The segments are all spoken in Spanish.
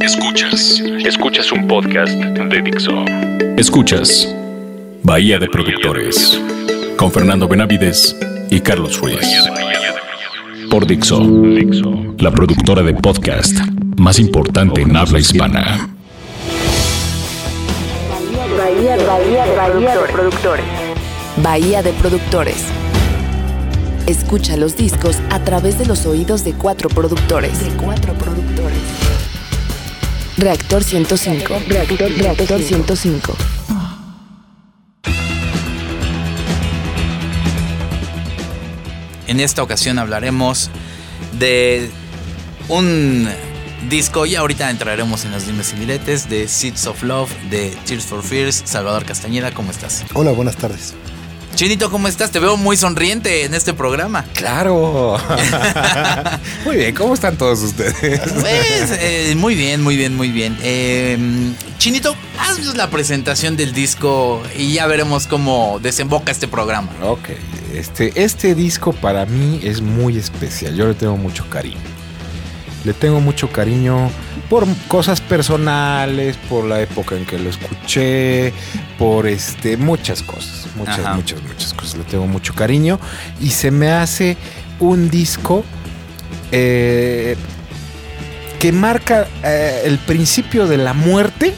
Escuchas. Escuchas un podcast de Dixo. Escuchas Bahía de Productores con Fernando Benavides y Carlos Ruiz. Por Dixo, la productora de podcast más importante en habla hispana. Bahía, Bahía, Bahía de Productores. Bahía de Productores. Escucha los discos a través de los oídos de cuatro productores. De cuatro productores. Reactor 105. Reactor, Reactor 105. En esta ocasión hablaremos de un disco y ahorita entraremos en los dimes y diretes de Seeds of Love de Tears for Fears. Salvador Castañeda, ¿cómo estás? Hola, buenas tardes. Chinito, ¿cómo estás? Te veo muy sonriente en este programa. Claro. muy bien, ¿cómo están todos ustedes? Pues, eh, muy bien, muy bien, muy bien. Eh, Chinito, haznos la presentación del disco y ya veremos cómo desemboca este programa. Ok, este, este disco para mí es muy especial. Yo le tengo mucho cariño. Le tengo mucho cariño por cosas personales, por la época en que lo escuché, por este, muchas cosas, muchas, Ajá. muchas, muchas cosas. Le tengo mucho cariño y se me hace un disco eh, que marca eh, el principio de la muerte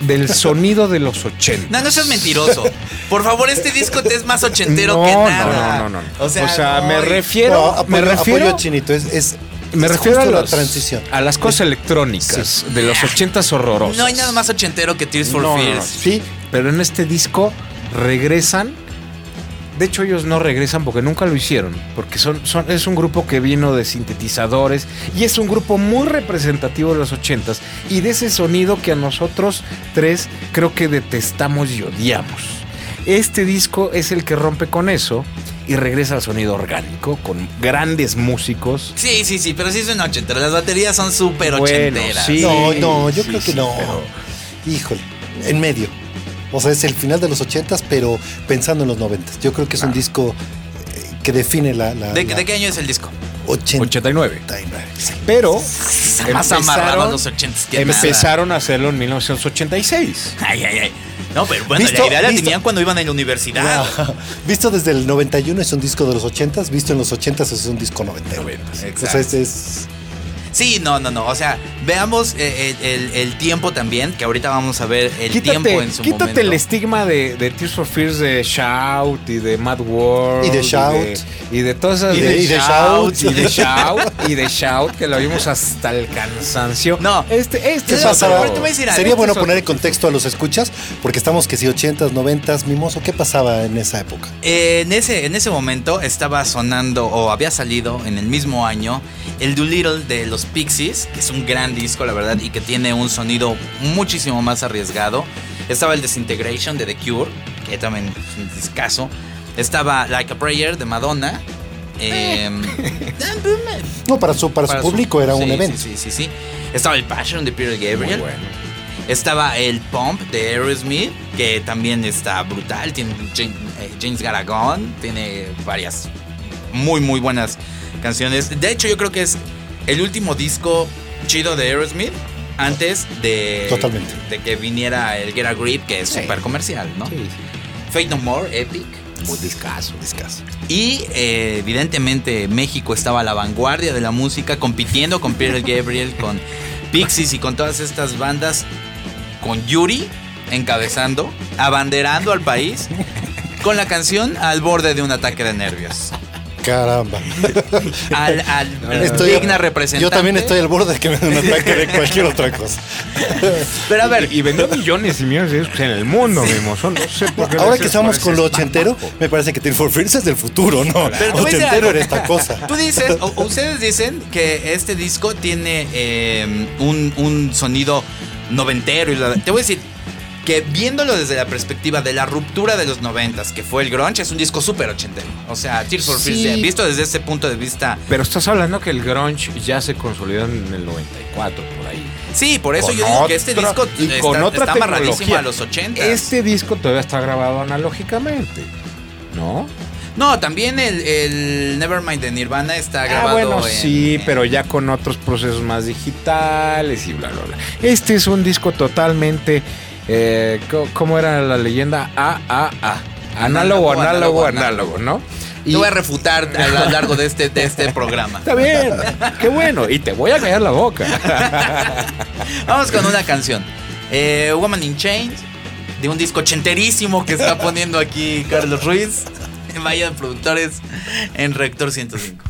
del sonido de los 80. No, no seas mentiroso. Por favor, este disco te es más ochentero No, que no, nada. no, no, no. O sea, no, me y- refiero, No, apoyo, me refiero, apoyo Chinito, es, es, me es refiero a, la los- transición. a las cosas electrónicas de los 80s horrorosos. No hay nada más ochentero que Tears for No, no, no, Fears. sí, pero en este disco regresan. De hecho, ellos no regresan porque nunca lo hicieron. Porque son, son, es un grupo que vino de sintetizadores y es un grupo muy representativo de los 80s y de ese sonido que a nosotros tres creo que detestamos y odiamos. Este disco es el que rompe con eso y regresa al sonido orgánico con grandes músicos. Sí, sí, sí, pero sí son ochenteras. Las baterías son súper Bueno, ochenteras. sí. no, no, yo sí, creo que sí, no. pero- Híjole, en medio. O sea, es el final de los ochentas, pero pensando en los noventas. Yo creo que es un disco eh, que define la... la, ¿De, la de qué año es el disco? 89. 89. sí. Pero Más amarrado a los ochentas que nada. empezaron a hacerlo en 1986. Ay, ay, ay. No, pero bueno, ¿Visto? la idea la ¿Visto? tenían cuando iban en la universidad. Wow. Visto desde el 91 es un disco de los ochentas, visto en los ochentas es un disco noventero. O sea, es, es- Sí, no, no, no. O sea, veamos eh, el, el- el tiempo también, que ahorita vamos a ver el tiempo en su quítate momento. el estigma de, de Tears for Fears de Shout y de Mad World. Y de Shout. Y de, y de todas esas. Y de- y de Shout. Y de Shout. y de Shout, que lo vimos hasta el cansancio. No. Este, este ¿Qué es pasaba? otro-. Sería bueno Este es poner en contexto a los escuchas, porque estamos que si 80s, 90s, mimoso, ¿qué pasaba en esa época? Eh, en, ese, en ese momento estaba sonando o había salido en el mismo año el Doolittle de los Pixies, que es un gran disco, la verdad, y que tiene un sonido muchísimo más arriesgado. Estaba el Disintegration de The Cure, que también es un discazo. Estaba Like a Prayer de Madonna. em, No, para su, para su público era un evento. Sí, sí, sí, sí. Estaba el Passion de Peter Muy Gabriel. bueno. Estaba el Pump de Aerosmith, que también está brutal. Tiene James, eh, James Garagon, tiene varias muy, muy buenas canciones. De hecho, yo creo que es el último disco chido de Aerosmith antes de, Totalmente. de que viniera el Get a Grip, que es Sí. súper comercial, ¿no? Sí, sí. Fate No More, Epic. Muy discazo. Discazo. Y eh, evidentemente México estaba a la vanguardia de la música, compitiendo con Peter Gabriel, con Pixies y con todas estas bandas, con Yuri encabezando, abanderando al país, con la canción al borde de un ataque de nervios. Caramba. Al, al Estoy- digna representante. Yo también estoy al borde de que me den un ataque de cualquier otra cosa. Pero a ver, Y vendió millones y millones de discos en el mundo, mimoso. No sé por qué. Ahora que estamos con lo ochentero, me parece que Tears for Fears es del futuro, ¿no? Pero Ochentero era esta cosa. Tú dices, o- o ustedes dicen que este disco tiene eh, un, un sonido noventero. Y la- te voy a decir que viéndolo desde la perspectiva de la ruptura de los noventas, que fue el grunge, es un disco súper ochentero. O sea, Tears for sí. Fears, visto desde ese punto de vista. Pero estás hablando que el grunge ya se consolidó en el 94, por ahí. Sí, por eso yo digo que este disco está, con otra tecnología. a los 80. Este disco todavía está grabado analógicamente, ¿no? No, también el, Nevermind de Nirvana está ah, grabado. Ah, bueno, sí, pero ya con otros procesos más digitales y bla, bla, bla. Este es un disco totalmente eh, ¿cómo era la leyenda? A, A, A. Análogo, análogo, análogo, ¿no? Y... Voy a refutar a lo largo de este, de este programa. Está bien, qué bueno. Y te voy a callar la boca. Vamos con una canción. Eh, Woman in Chains, de un disco chenterísimo que está poniendo aquí Carlos Ruiz. Vayan productores en Reactor 105.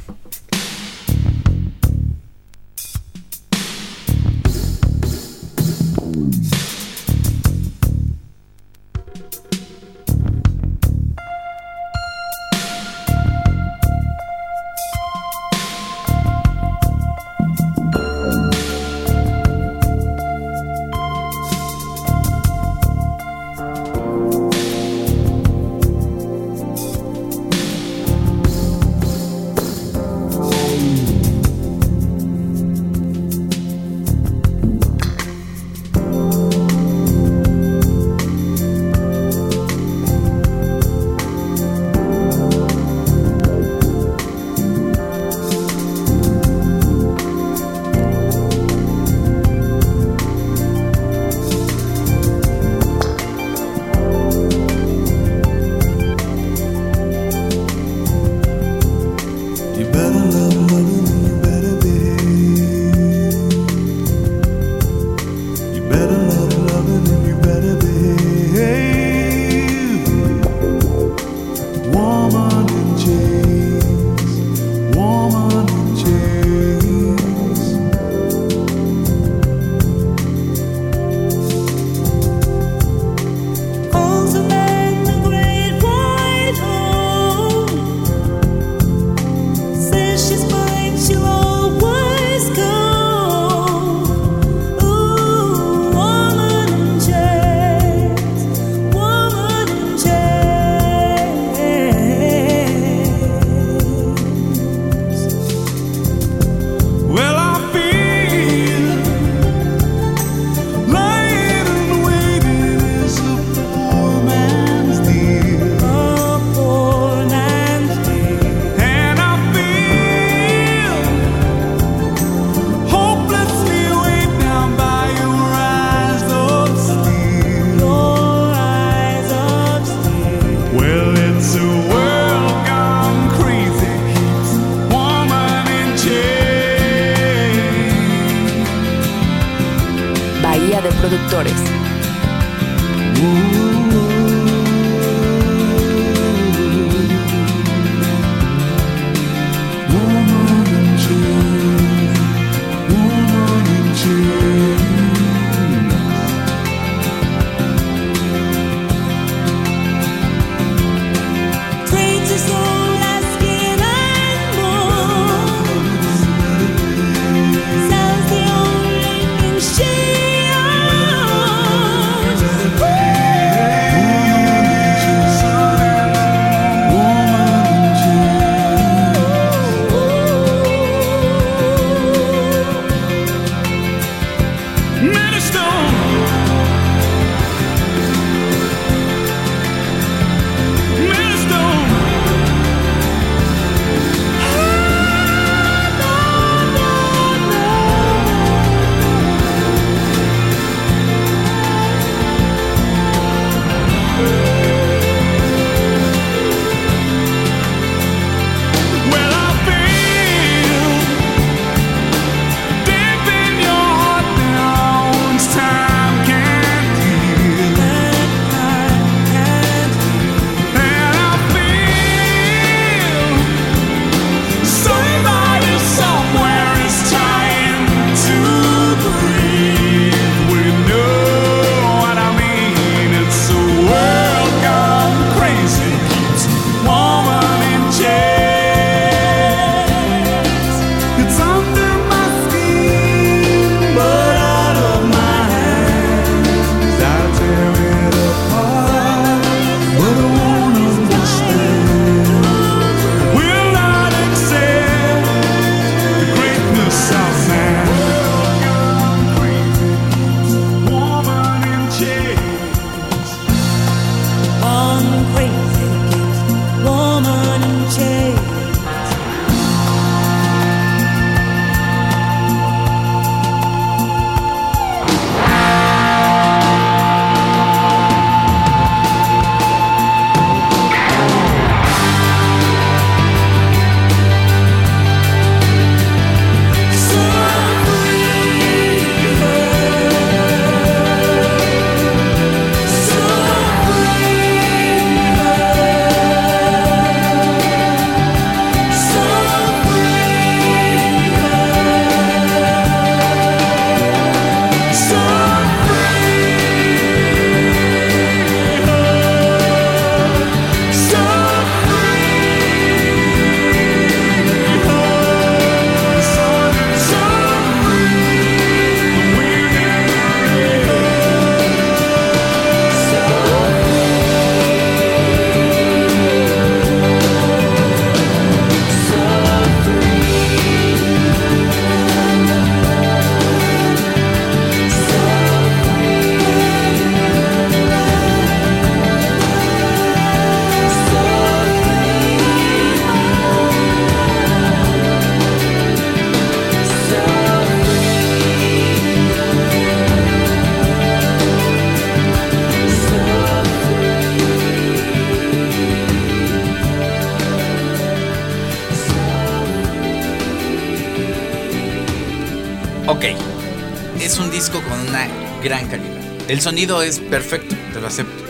Sonido es perfecto, te lo acepto.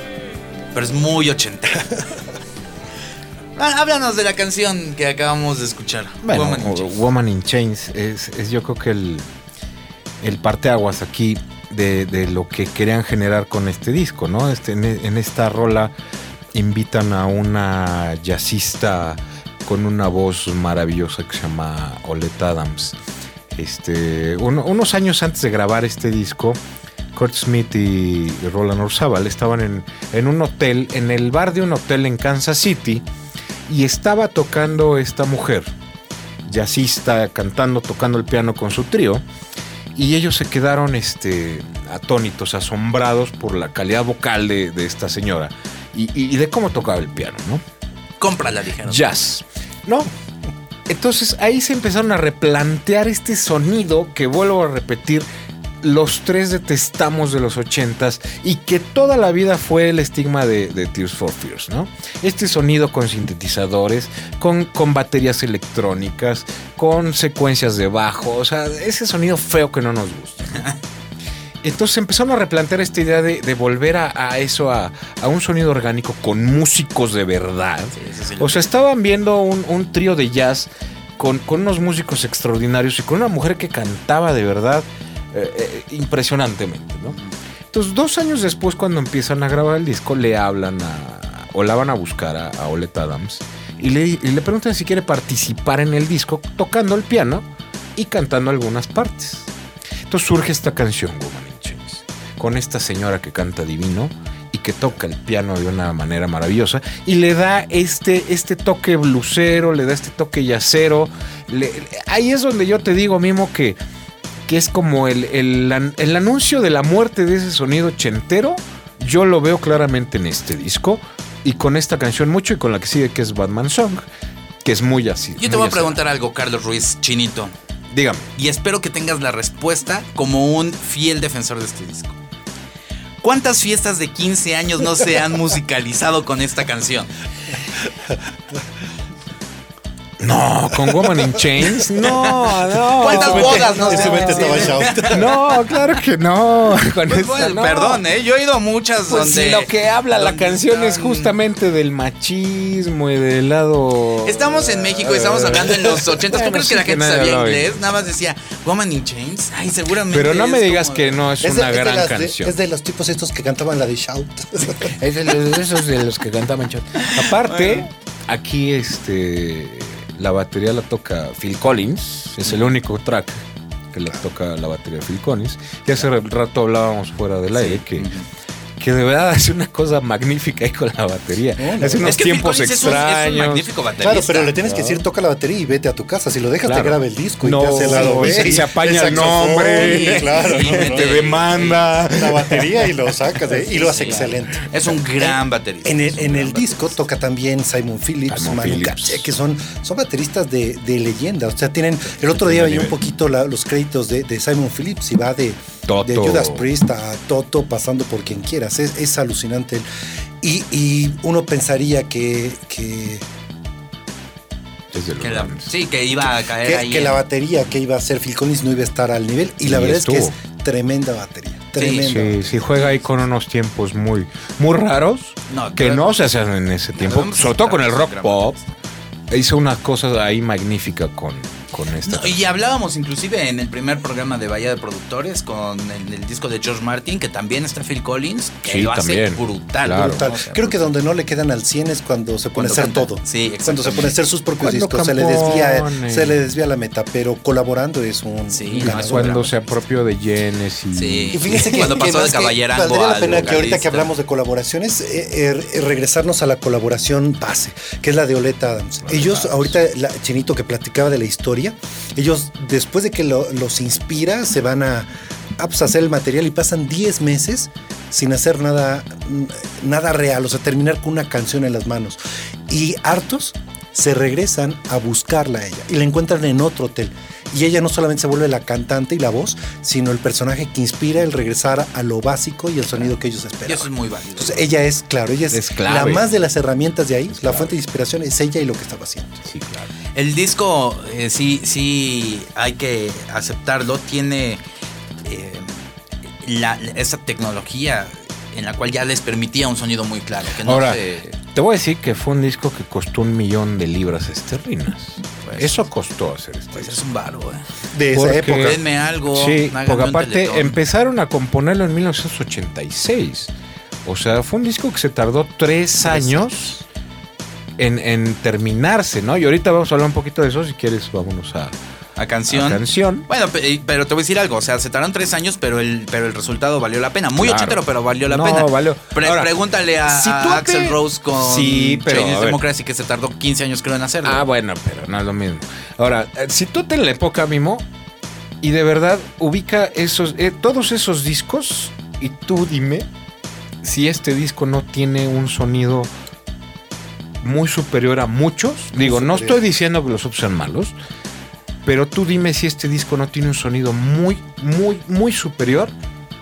Pero es muy 80. Háblanos de la canción que acabamos de escuchar. Bueno, Woman in Chains. Woman in Chains es, es yo creo que el, el parteaguas aquí de, de lo que querían generar con este disco, ¿no? Este, en, en esta rola invitan a una jazzista con una voz maravillosa que se llama Oleta Adams. Este, uno- unos años antes de grabar este disco, Kurt Smith y Roland Orzabal estaban en, en un hotel, en el bar de un hotel en Kansas City, y estaba tocando esta mujer, jazzista, cantando, tocando el piano con su trío, y ellos se quedaron este, atónitos, asombrados por la calidad vocal de, de esta señora y, de cómo tocaba el piano, ¿no? Cómprala, dijeron. Jazz. No. Entonces ahí se empezaron a replantear este sonido que vuelvo a repetir. Los tres detestamos de los ochentas y que toda la vida fue el estigma de, de Tears for Fears, ¿no? Este sonido con sintetizadores, con, con baterías electrónicas, con secuencias de bajo, o sea, ese sonido feo que no nos gusta. Entonces empezaron a replantear esta idea de, de volver a, a eso, a, a un sonido orgánico con músicos de verdad. Sí, sí O sea, estaban viendo un, un trío de jazz con, con unos músicos extraordinarios y con una mujer que cantaba de verdad eh, eh, impresionantemente, ¿no? Entonces, dos años después, cuando empiezan a grabar el disco, le hablan a. o la van a buscar a, a Oleta Adams y le, y le preguntan si quiere participar en el disco tocando el piano y cantando algunas partes. Entonces surge esta canción, Woman in Chains, con esta señora que canta divino y que toca el piano de una manera maravillosa y le da este, este toque blusero, le da este toque yacero. le- ahí es donde yo te digo, Mimo, que, que es como el, el el anuncio de la muerte de ese sonido ochentero. Yo lo veo claramente en este disco y con esta canción mucho y con la que sigue que es Batman Song, que es muy así. Yo te voy a así. preguntar algo, Carlos Ruiz Chinito. Dígame. Y espero que tengas la respuesta como un fiel defensor de este disco. ¿Cuántas fiestas de 15 años no se han musicalizado con esta canción? No, con Woman in Chains. No, no. ¿Cuántas bodas no En se shout. No, claro que no. Con Pues, esta no. Perdón, ¿eh? Yo he ido a muchas Pues donde... si lo que habla la canción es justamente del machismo y del lado. Estamos en México y estamos hablando en los 80. ¿Tú Bueno, crees sí que la gente sabía inglés? Nada más decía Woman in Chains. Ay, seguramente. Pero no me es digas como- que no es, Es una es de gran las de- canción. es de los tipos estos que cantaban la de Shout. Es de, los- esos de los que cantaban shot. Aparte, aquí este la batería la toca Phil Collins, es el único track que la toca la batería Phil Collins. Y hace rato hablábamos fuera del aire que, que de verdad hace una cosa magnífica ahí con la batería. No, no. hace unos Es que Phil tiempos Collins es un- Es un, extraños. magnífico baterista. Claro, pero le tienes que decir toca la batería y vete a tu casa. Si lo dejas Claro. te graba el disco y No, te hace el lado B. se- se apaña el nombre, claro, y te no. demanda. la batería y lo sacas ¿eh? y lo hace Sí. excelente. Es un gran baterista. En el, en el disco baterista. toca también Simon Phillips, Simon Manu Phillips. Que son, son bateristas de, de leyenda. O sea, tienen. El otro día veía un poquito la- los créditos de, de Simon Phillips y va de, Toto. de Judas Priest a Toto, pasando por quien quieras. Es, es alucinante. Y, y uno pensaría que, que, la- sí, que iba a caer que, ahí. que en- la batería que iba a hacer Phil Collins no iba a estar al nivel. Y la verdad es que es tremenda batería. Tremenda. Sí, sí, juega ahí con unos tiempos muy, muy raros No, que no se hacen en ese tiempo, sobre todo con el rock pop. Hizo una cosa ahí magnífica con, con esta. No, y hablábamos inclusive en el primer programa de Bahía de Productores con el, el disco de George Martin, que también está Phil Collins, que Sí, lo hace también. brutal. Claro. Brutal. O sea, Creo que donde no le quedan al 100 es cuando se pone Cuando a hacer canta. todo. Sí, Cuando se pone a hacer sus propios Cuando discos. Se le, desvía, compone. se le desvía la meta, pero colaborando es un. Sí, no, es. Cuando se apropió de Yenes y. Sí. Y fíjense que, Cuando que pasó de que caballerango valdría la pena que ahorita que hablamos de colaboraciones, eh, eh, regresarnos a la colaboración base, que es la de Oleta Adams. Ellos, ahorita, la, Chinito que platicaba de la historia, ellos después de que lo- los inspira, se van a, a, pues, hacer el material y pasan 10 meses sin hacer nada, nada real, o sea, terminar con una canción en las manos. Y hartos se regresan a buscarla a ella y la encuentran en otro hotel. Y ella no solamente se vuelve la cantante y la voz, sino el personaje que inspira el regresar a lo básico y el sonido que ellos Y eso es muy válido. Entonces ella es, claro, ella es, Es clave. la más de las herramientas de ahí, la clave. fuente de inspiración es ella y lo que estaba haciendo. Sí, claro. El disco, eh, sí, sí, hay que aceptarlo, tiene eh, la, esa tecnología en la cual ya les permitía un sonido muy claro. Que no Ahora, se- te voy a decir que fue un disco que costó un millón de libras esterlinas. Pues- Eso costó hacer este pues es un varo, eh. De esa Porque- época. Denme algo. Sí, porque aparte empezaron a componerlo en 1986. O sea, fue un disco que se tardó tres años en, en terminarse, ¿no? Y ahorita vamos a hablar un poquito de eso. Si quieres, vámonos a, a canción. a canción. Bueno, pe- pero te voy a decir algo, o sea, se tardaron tres años, pero el, pero el resultado valió la pena. Muy Claro. ochentero, pero valió la No, pena. valió. Pre- Ahora, pregúntale a, si a Axel Rose con Sí, pero, Chinese. Democracy que se tardó 15 años creo en hacerlo. Ah, bueno, pero no es lo mismo. Ahora, eh, si tú te en la época, Mimo, y de verdad ubica esos, eh, todos esos discos, y tú dime si este disco no tiene un sonido muy superior a muchos. Digo, no estoy diciendo que los otros sean malos, pero tú dime si este disco no tiene un sonido muy, muy, muy superior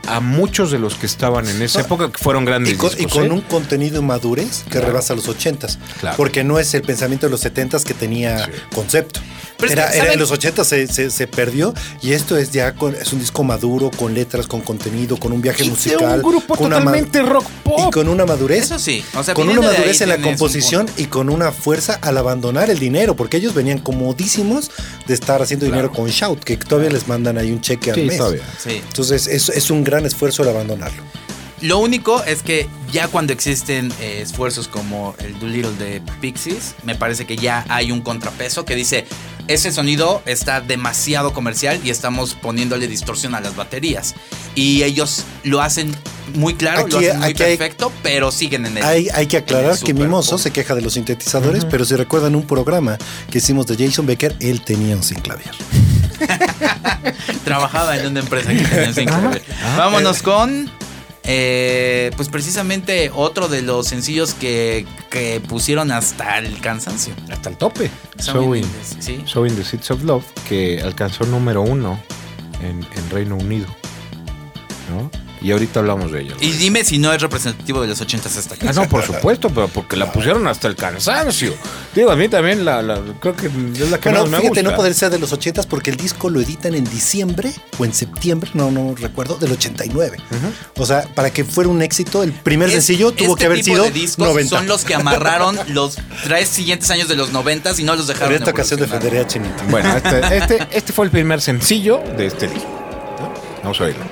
a muchos de los que estaban en esa No, época, que fueron grandes Y con, y discos. con ¿eh? un contenido y madurez que Claro. rebasa los ochentas. Claro. Porque no es el pensamiento de los setentas que tenía Sí. concepto. Pero Era, en los ochentas se, se- se perdió y esto es ya con- es un disco maduro, con letras, con contenido, con un viaje Y de musical. un grupo con totalmente rock pop. Y con una madurez. Eso sí, o sea, con una madurez en la composición y con una fuerza al abandonar el dinero, porque ellos venían comodísimos de estar haciendo dinero con Shout, que todavía les mandan ahí un cheque al Sí, mes. todavía. Sí. Entonces es, es un gran esfuerzo el abandonarlo. Lo único es que ya cuando existen eh, esfuerzos como el Doolittle de Pixies, me parece que ya hay un contrapeso que dice, ese sonido está demasiado comercial y estamos poniéndole distorsión a las baterías. Y ellos lo hacen muy claro, lo hacen muy hay- perfecto, pero siguen en el... Hay, hay que aclarar que Mimoso pop. se queja de los sintetizadores, pero si recuerdan un programa que hicimos de Jason Becker, él tenía un sinclavier. Trabajaba en una empresa que tenía ese increíble. Vámonos con. Eh, pues precisamente otro de los sencillos que, que pusieron hasta el cansancio. Hasta el tope. Sí. Sowing the Seeds of Love, que alcanzó número uno en, en Reino Unido. ¿no? Y ahorita hablamos de ello. Y dime si no es representativo de los 80s esta Ah, canción. no, por supuesto, pero porque la pusieron hasta el cansancio. Digo, a mí también la, la- creo que es la que Bueno, más me fíjate, gusta. no poder ser de los 80 porque el disco lo editan en diciembre o en septiembre, no, no recuerdo, del 89. O sea, para que fuera un éxito, el primer Es- sencillo tuvo este que haber tipo sido de discos 90. Son los que amarraron los tres siguientes años de los 90 y no los dejaron. En esta ocasión defendería a Chinito. Bueno, este, este, este fue el primer sencillo de este disco. ¿no? Vamos a oírlo.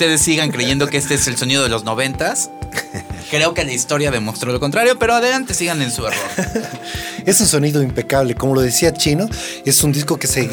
Ustedes sigan creyendo que este es el sonido de los noventas. Creo que la historia demostró lo contrario, pero adelante sigan en su error. Es un sonido impecable, como lo decía Chino, es un disco que se,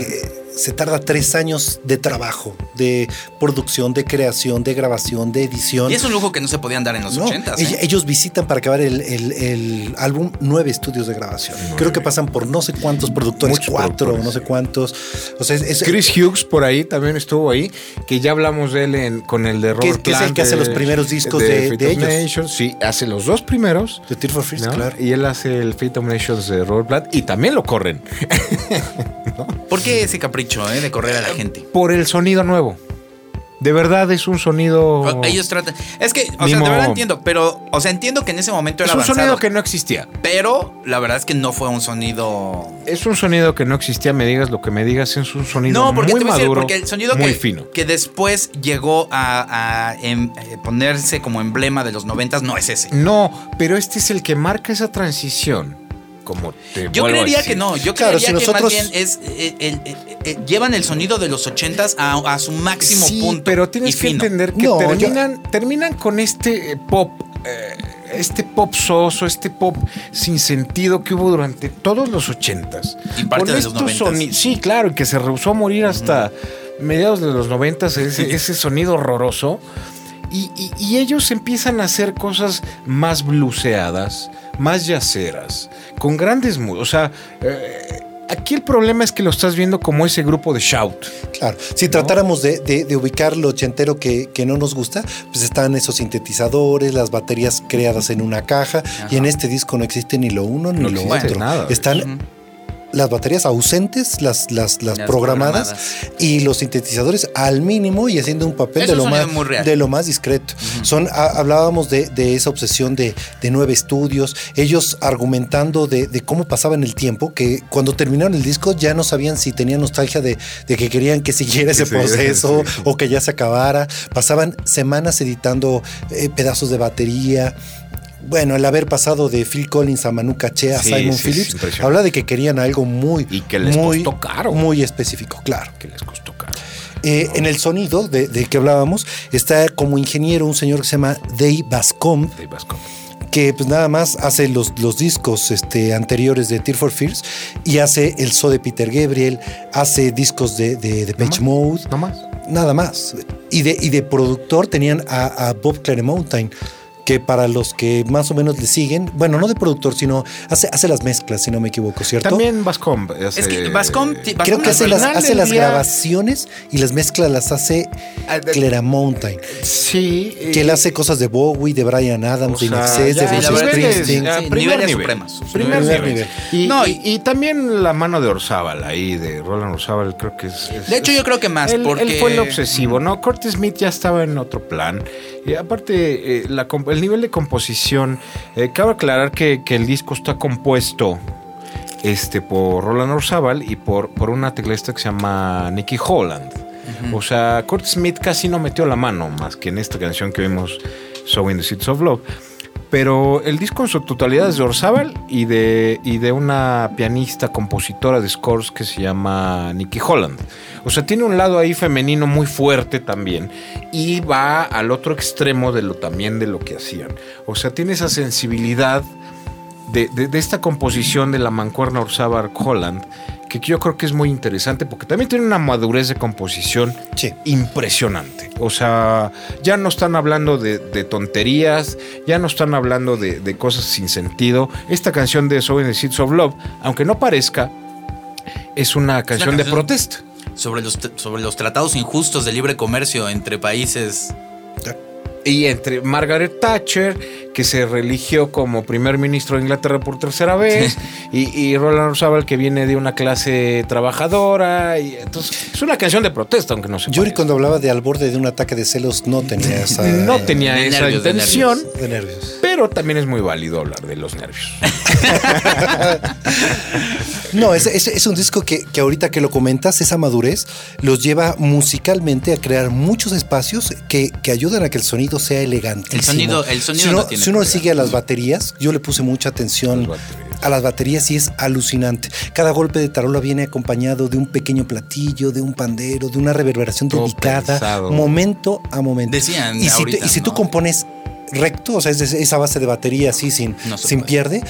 se tarda tres años de trabajo, de producción, de creación, de grabación, de edición. Y es un lujo que no se podían dar en los No, ochentas. ell- ¿eh? Ellos visitan para acabar el, el- el álbum nueve estudios de grabación. Creo que pasan por no sé cuántos productores, Muchos cuatro, productores. no sé cuántos. O sea, es, es- Chris Hughes por ahí también estuvo ahí, que ya hablamos de él en- con el de Robert que es el que hace de- los primeros discos de- de of ellos. Nations. Sí, hace los dos primeros. de Tear for Fears, ¿no? claro. Y él hace el Fate of Nations de Robert Plant y también lo corren ¿Por qué ese capricho eh, de correr a la gente? por el sonido nuevo. De verdad es un sonido. Ellos tratan. Es que, o sea, de verdad entiendo, pero, o sea, entiendo que en ese momento es era un avanzado. sonido que no existía. Pero la verdad es que no fue un sonido. Es un sonido que no existía, me digas lo que me digas, es un sonido No, porque muy te voy a decir, maduro, porque el sonido muy que, fino. que después llegó a, a, em, eh, ponerse como emblema de los noventas no es ese. No, pero este es el que marca esa transición. Como te Yo creería decir. que no, yo Claro, creería si que más nosotros- bien es eh, el- eh, eh, llevan el sonido de los ochentas a, a su máximo sí, punto. pero tienes y que fino. entender que No, yo- terminan, terminan con este eh, pop eh, este pop soso, este pop sin sentido que hubo durante todos los ochentas. Y parte de los noventas. soni- Sí, claro, y que se rehusó a morir hasta mediados de los noventas, ese, ese sonido horroroso. Y, y- y ellos empiezan a hacer cosas más bluseadas, más yaceras, con grandes... O sea, eh, aquí el problema es que lo estás viendo como ese grupo de shout. Claro, si tratáramos de, de- de ubicar lo ochentero que, que no nos gusta, pues están esos sintetizadores, las baterías creadas en una caja, y en este disco no existe ni lo uno ni No lo otro. nada están las baterías ausentes, las, las, las, Las programadas, programadas. y los sintetizadores al mínimo y haciendo un papel Es de un lo, más, de lo más discreto. Son, ha- hablábamos de, de esa obsesión de, de nueve estudios, ellos argumentando de, de cómo pasaban el tiempo, que cuando terminaron el disco ya no sabían si tenían nostalgia de, de que querían que siguiera ese sí, proceso sí. o que ya se acabara. Pasaban semanas editando eh, pedazos de batería. Bueno, el haber pasado de Phil Collins a Manu Caché a Sí, Simon sí, Phillips habla de que querían algo muy Y que les muy, costó caro. muy específico, claro. Que les costó caro. Eh, en el sonido de, del que hablábamos está como ingeniero un señor que se llama Dave Bascom, Dave Bascom. que pues nada más hace los, los discos este, anteriores de Tear for Fears y hace el So de Peter Gabriel, hace discos de, de, de Page Mode, No más. nada más. Y de, y de productor tenían a, a Bob Claremontine, que para los que más o menos le siguen, bueno, no de productor, sino hace, hace las mezclas, si no me equivoco, ¿cierto? También Bascom. hace- Es que Bascom, Creo que hace las, final hace del las día- grabaciones y las mezclas las hace Ah, de- Claremontine. Sí. eh, Que él hace cosas de Bowie, de Brian Adams, o de ya, de Bruce primer niveles nivel. supremos. Primer, Primer nivel. nivel. Y, No, y- y también la mano de Orzábal ahí, de Roland Orzábal, creo que es. es- De hecho, es- yo creo que más, él, porque- él fue el obsesivo, ¿no? Curtis Smith ya estaba en otro plan. Y aparte, eh, la comp- el nivel de composición. eh, cabe aclarar que, que el disco está compuesto este, por Roland Orzábal y por, por una teclista que se llama Nicky Holland. O sea, Curtis Smith casi no metió la mano más que en esta canción que vimos, So in the Seeds of Love. Pero el disco en su totalidad es de Orzábal y de, y de una pianista compositora de scores que se llama Nicky Holland. O sea, tiene un lado ahí femenino muy fuerte también y va al otro extremo de lo también de lo que hacían. O sea, tiene esa sensibilidad de, de- de esta composición de la mancuerna Orzábal Holland que yo creo que es muy interesante porque también tiene una madurez de composición Sí. impresionante. O sea, ya no están hablando de, de tonterías, ya no están hablando de, de cosas sin sentido. Esta canción de So in the Seeds of Love, aunque no parezca, es una canción de canción- protesta. sobre los, sobre los tratados injustos de libre comercio entre países. Y entre Margaret Thatcher, que se religió como primer ministro de Inglaterra por tercera vez, y, y Roland Orzábal, que viene de una clase trabajadora. Y entonces, es una canción de protesta, aunque no se Yuri cuando hablaba de al borde de un ataque de celos no tenía esa... No tenía de esa nervios, de intención, De nervios. Pero también es muy válido hablar de los nervios. No, es, es- es un disco que, que ahorita que lo comentas, esa madurez los lleva musicalmente a crear muchos espacios que, que ayudan a que el sonido sea elegante. El sonido- el sonido si uno, no tiene si uno sigue a las baterías, yo le puse mucha atención Las a las baterías y es alucinante. Cada golpe de tarola viene acompañado de un pequeño platillo, de un pandero, de una reverberación Todo delicada, pensado. momento a momento. Decían y si, ahorita, te- y si tú compones recto, o sea, es esa base de batería así sin, No sin pierde,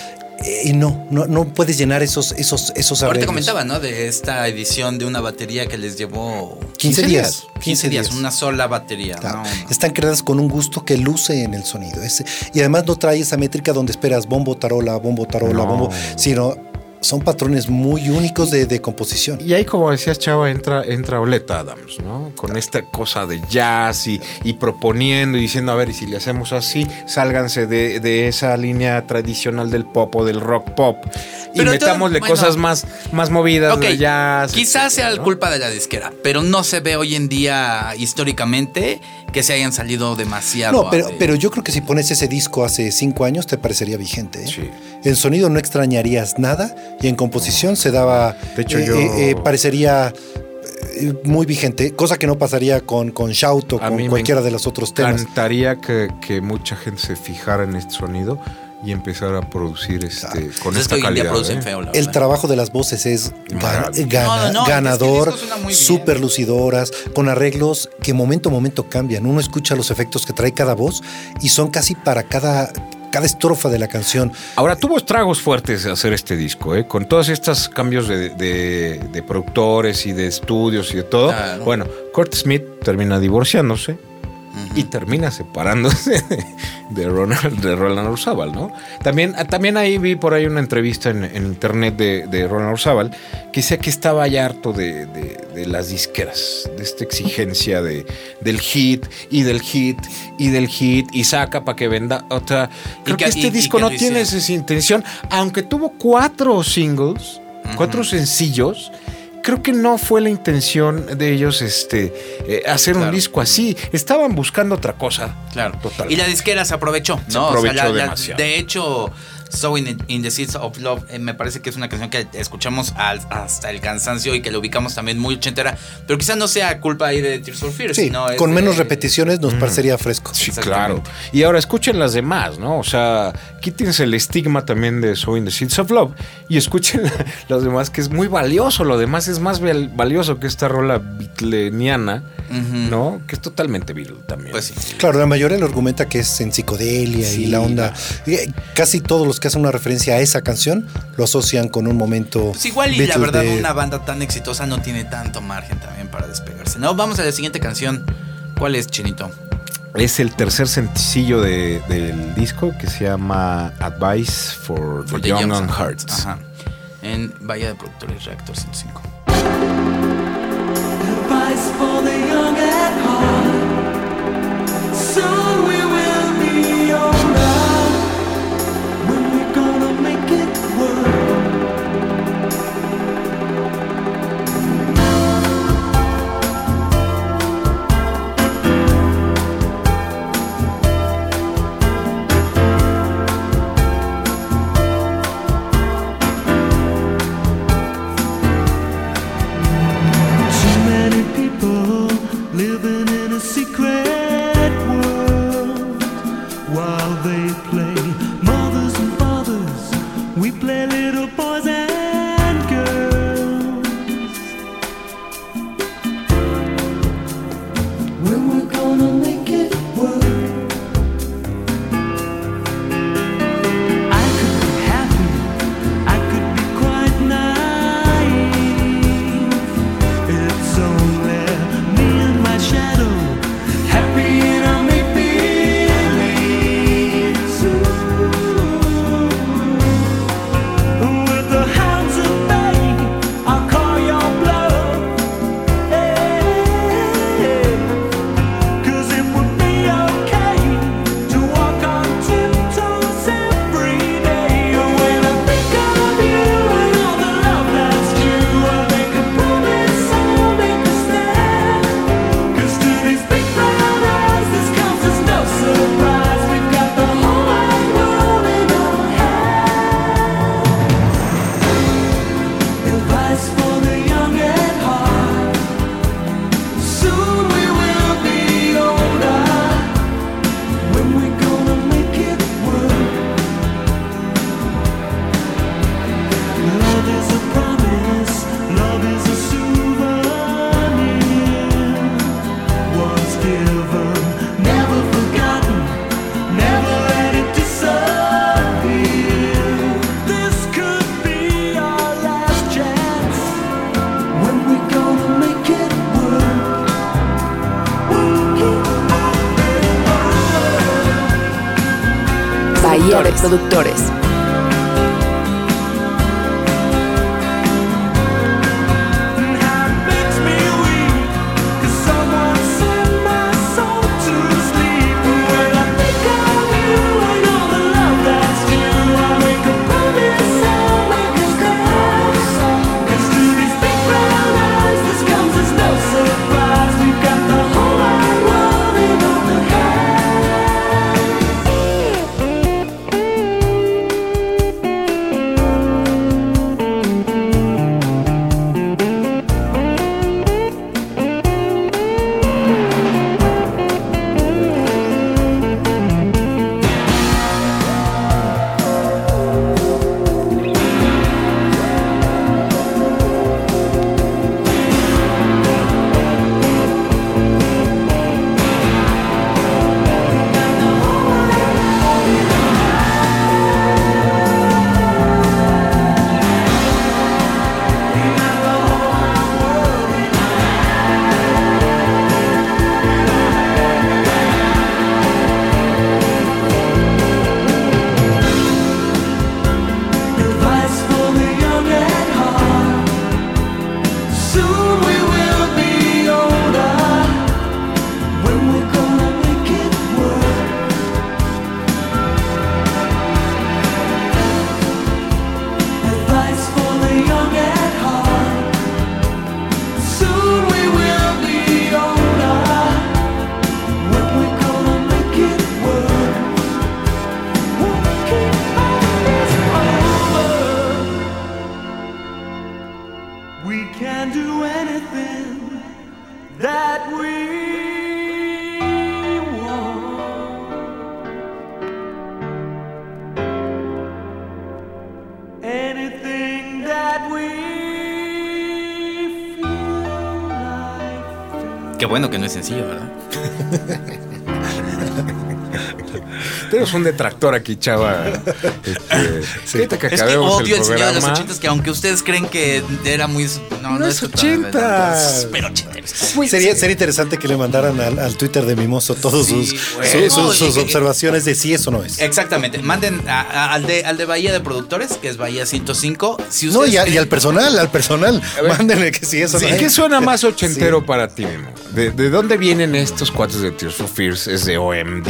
eh, y no, no, no puedes llenar esos, esos, esos Ahorita arreglos. comentaba, ¿no? De esta edición de una batería que les llevó 15 días. 15 días, una sola batería. Claro. ¿no? Están creadas con un gusto que luce en el sonido. Ese- y además no trae esa métrica donde esperas bombo, tarola, bombo, tarola, bombo, sino son patrones muy únicos de, de composición. Y ahí, como decías, Chava, entra, entra Oleta Adams, ¿no? Con esta cosa de jazz y, y proponiendo y diciendo, a ver, y si le hacemos así, sálganse de, de esa línea tradicional del pop o del rock pop y Pero metámosle bueno. cosas más, más movidas Ok, de jazz. quizás sea ¿no? culpa de la disquera, pero no se ve hoy en día históricamente que se hayan salido demasiado. No, pero, yo creo que si pones ese disco hace cinco años te parecería vigente. ¿eh? Sí. En sonido no extrañarías nada y en composición se daba, De hecho, eh, yo- eh, eh, parecería muy vigente, cosa que no pasaría con, con Shout o A con me cualquiera de los otros temas. Encantaría que, que mucha gente se fijara en este sonido y empezara a producir este, con Pues es que esta hoy en día calidad. producen ¿eh? feo, El verdad. trabajo de las voces es gan- gana- No, no, es que ganador, bien. súper lucidoras, con arreglos que momento a momento cambian. Uno escucha los efectos que trae cada voz y son casi para cada, cada estrofa de la canción. Ahora tuvo estragos fuertes de hacer este disco, ¿eh? con todos estos cambios de, de- de productores y de estudios y de todo. Claro. Bueno, Kurt Smith termina divorciándose y termina separándose de, Ronald, de Roland Orzábal, ¿no? También, también ahí vi por ahí una entrevista en, en internet de, de Roland Orzábal que decía que estaba ya harto de, de- de las disqueras, de esta exigencia de, del hit y del hit y del hit y saca para que venda. Creo que- que, este y- y disco que no tiene esa intención, aunque tuvo cuatro singles, cuatro sencillos. Creo que no fue la intención de ellos este, eh, hacer un disco así. Estaban buscando otra cosa. Claro. Total. Y la disquera se aprovechó, Se ¿no? aprovechó la- la- demasiado. de hecho, So in, in the Seeds of Love eh, me parece que es una canción que escuchamos al- hasta el cansancio y que la ubicamos también muy ochentera, pero quizás no sea culpa ahí de Tears for Fears, Sí, sino es con de- menos repeticiones nos parecería fresco. Sí, claro. Y ahora escuchen las demás, ¿no? O sea, quítense el estigma también de So in the Seeds of Love y escuchen las demás, que es muy valioso. Lo demás es más val- valioso que esta rola ¿no? Que es totalmente Beatle también. Pues sí. Claro, la mayoría lo argumenta que es en psicodelia Sí, y la onda. eh, Casi todos los que hacen una referencia a esa canción lo asocian con un momento. Pues igual y la verdad de- una banda tan exitosa no tiene tanto margen también para despegarse. No, vamos a la siguiente canción. ¿Cuál es, Chinito? Es el tercer sencillo de- del disco que se llama Advice for, For the Young Hearts. Ajá. En Bahía de Productores Reactor 105. Bueno que no es sencillo, ¿verdad? Tenemos un detractor aquí, chava. Este, ahorita que Es que odio el, el señor de los ochentas que aunque ustedes creen que era muy... No, No es tan- ochentas. Pero Sería, sería interesante que le mandaran al, al Twitter de Mimoso todos Sí, sus, sus- observaciones de si eso no es. Exactamente. Manden a- a- al, de, al de Bahía de Productores, que es Bahía 105. Si No, y, a- y creen- al personal, al personal. Mándenle que si eso Sí, no es. ¿Qué suena más ochentero para ti, Memo? ¿De, de dónde vienen estos cuates de Tears for Fears? ¿Es de OMD?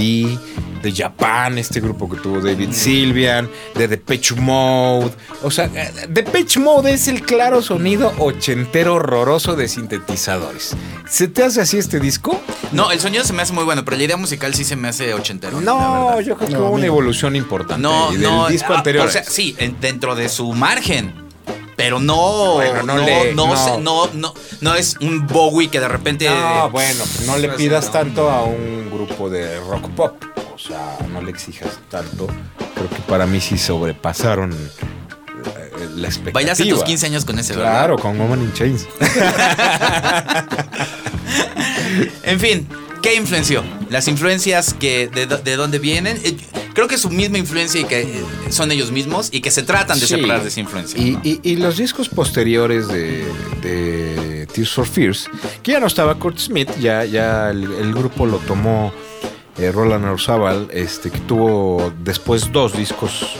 ¿De Japan? Este grupo que tuvo David Sylvian? ¿De Depeche Mode? O sea, eh, Depeche Mode es el claro sonido ochentero horroroso de sintetizadores. ¿Se te hace así este disco? No, el sonido se me hace muy bueno, pero la idea musical sí se me hace ochentero. No, yo creo que No, hubo una evolución importante. No, y del no. disco ah, anterior. O sea, sí, en- dentro de su margen. Pero no, Bueno, no no, le- no, no. se- no, no, no es un Bowie que de repente. No, bueno, pues no le pidas no. tanto a un grupo de rock pop. Sea, no le exijas tanto. Creo que para mí sí sobrepasaron eh, la expectativa. Bailaste tus 15 años con ese, ¿verdad? Claro, con Woman in Chains. En fin, ¿qué influenció? Las influencias que de, de dónde vienen. Eh, Creo que es su misma influencia y que eh, son ellos mismos y que se tratan de Sí. separar de esa influencia. Y, ¿no? y- y los discos posteriores de, de Tears for Fears, que ya no estaba Kurt Smith, ya, ya el, el grupo lo tomó eh, Roland Orzabal, este, que tuvo después dos discos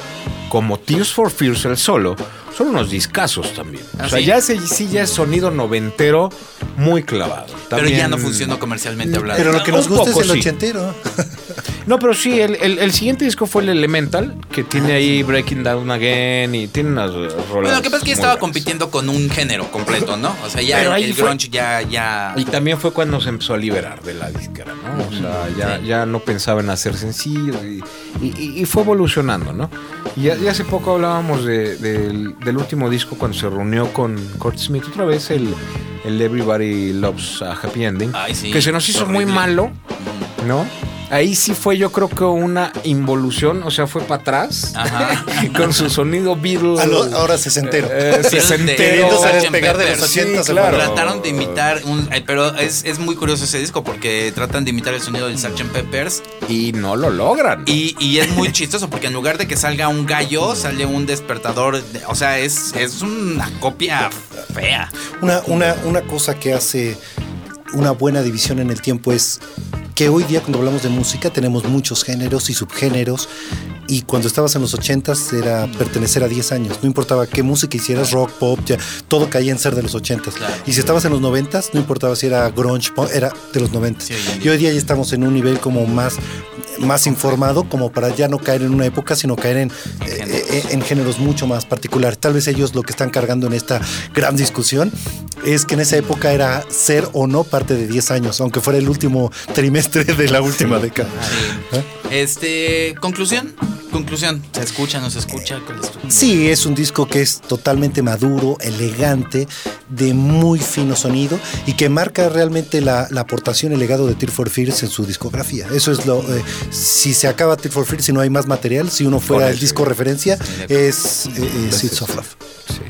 como Tears for Fears el solo, son unos discazos también. ¿Ah, o sea, sí? ya ese sí ya es sonido noventero muy clavado. Pero ya no funcionó comercialmente hablando. Pero lo que nos gusta es el sí. No, pero sí, el, el- el siguiente disco fue el Elemental, que tiene ahí Breaking Down Again y tiene unas rolas. Bueno, lo que pasa es que estaba buenas. compitiendo con un género completo, ¿no? O sea, ya Pero el, el grunge ya, ya. Y también fue cuando se empezó a liberar de la disquera, ¿no? O sea, ya, ya no pensaba en hacer sencillos y, y- y fue evolucionando, ¿no? Y, ya- y hace poco hablábamos de- del, del último disco cuando se reunió con Kurt Smith otra vez, el, el Everybody Loves a Happy Ending, Ay, sí, que se nos hizo muy malo, ¿no? Ahí sí fue yo creo que una involución, o sea, fue para atrás Ajá. con su sonido Beatles. Ahora sesentero. eh, sesentero. Sgt. despegar de los Pepper. 80 Sí, claro. Trataron de imitar un. eh, pero es, es muy curioso ese disco porque tratan de imitar el sonido del Sgt. Peppers. Y no lo logran. Y, y es muy chistoso porque en lugar de que salga un gallo, sale un despertador. de- o sea, es, es una copia fea. Una, una, una cosa que hace una buena división en el tiempo es que hoy día cuando hablamos de música tenemos muchos géneros y subgéneros y cuando estabas en los 80s era pertenecer a 10 años, no importaba qué música hicieras, rock, pop, ya, todo caía en ser de los 80s. Claro. Y si estabas en los 90s, no importaba si era grunge, pop, era de los 90s. Sí, y hoy día ya estamos en un nivel como más más informado como para ya no caer en una época, sino caer en, eh, eh, en géneros mucho más particulares. Tal vez ellos lo que están cargando en esta gran discusión es que en esa época era ser o no parte de 10 años, aunque fuera el último trimestre de la última década. ¿Eh? Este. Conclusión. Conclusión. ¿Se escucha, no se escucha? ¿Cuál es tu- Sí, es un disco que es totalmente maduro, elegante, de muy fino sonido y que marca realmente la, la aportación el legado de Tear for Fears en su discografía. Eso es lo. eh, si se acaba Tear for Fears y no hay más material, si uno fuera el disco referencia, es eh, eh, Seeds of Love. Sí.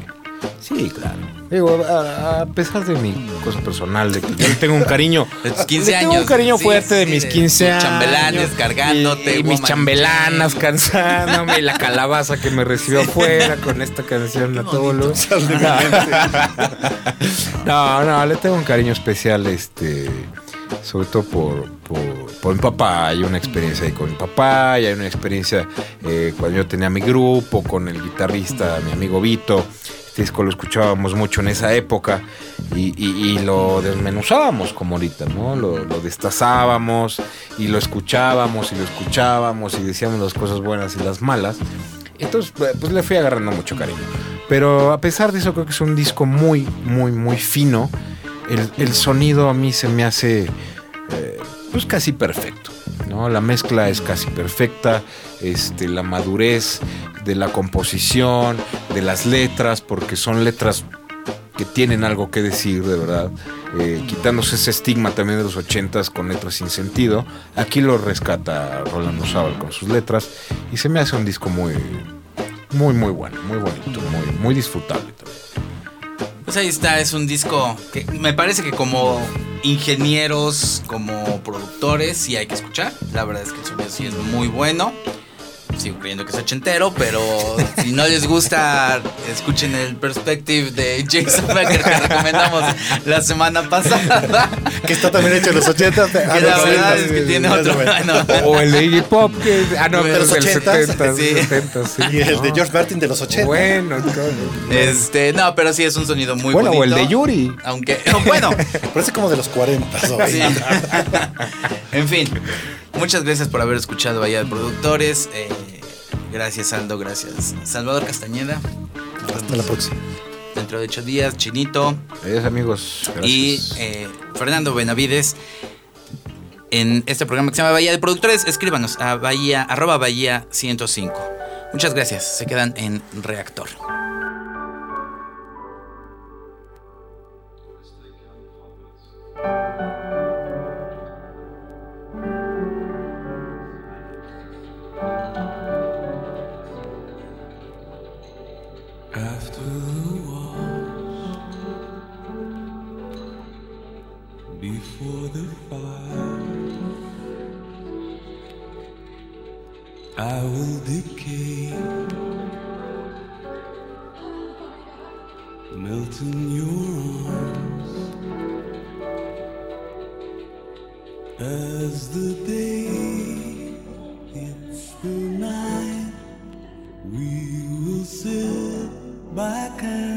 Sí, claro. Digo, a, a pesar de mi cosa personal, de que yo le tengo un cariño. De tus 15 le tengo años. un cariño Sí, fuerte de mis de 15 tus años. chambelanes cargándote, Y, y mis chambelanas cansándome. y la calabaza que me recibió afuera con esta canción a todo lo. No, no, le tengo un cariño especial, este. Sobre todo por, por, por mi papá. Hay una experiencia ahí con mi papá. Y hay una experiencia eh, cuando yo tenía mi grupo, con el guitarrista, mi amigo Vito. Disco lo escuchábamos mucho en esa época. Y, y- lo desmenuzábamos como ahorita, ¿no? Lo, lo destazábamos y lo escuchábamos y lo escuchábamos y decíamos las cosas buenas y las malas. Entonces, pues le fui agarrando mucho cariño. Pero a pesar de eso, creo que es un disco muy, muy, muy fino. El, el sonido a mí se me hace eh, pues casi perfecto. ¿no? La mezcla es casi perfecta. Este, la madurez de la composición, de las letras, porque son letras que tienen algo que decir, de verdad, eh, quitándose ese estigma también de los ochentas con letras sin sentido. Aquí lo rescata Rolando Sábal con sus letras y se me hace un disco muy, muy, muy bueno, muy bonito, muy, muy disfrutable también. Pues ahí está, es un disco que me parece que como ingenieros, como productores, sí hay que escuchar. La verdad es que el sonido sí es muy bueno. Sigo creyendo que es ochentero, pero si no les gusta, escuchen el Perspective de Jason Becker que recomendamos la semana pasada. Que está también hecho en los 80. Que la verdad es que tiene otro. bueno, O el de Iggy Pop, que, ah, no, De pero los es del 80s, 70, sí. 70, sí. Y el ¿no? de George Martin de los 80. Bueno, este, no, pero sí es un sonido muy bueno, o el de Yuri. Aunque, bueno, Parece como de los 40. ¿no? Sí. en fin, muchas gracias por haber escuchado allá de productores. eh, gracias Aldo, gracias Salvador Castañeda. Hasta la próxima. Dentro de ocho días, Chinito Adiós, amigos. y Gracias. eh, Fernando Benavides. En este programa que se llama Bahía de Productores, escríbanos a bahía, arroba bahía 105. Muchas gracias, se quedan en Reactor. I will decay, melt in your arms as the day hits the night. We will sit by candlelight.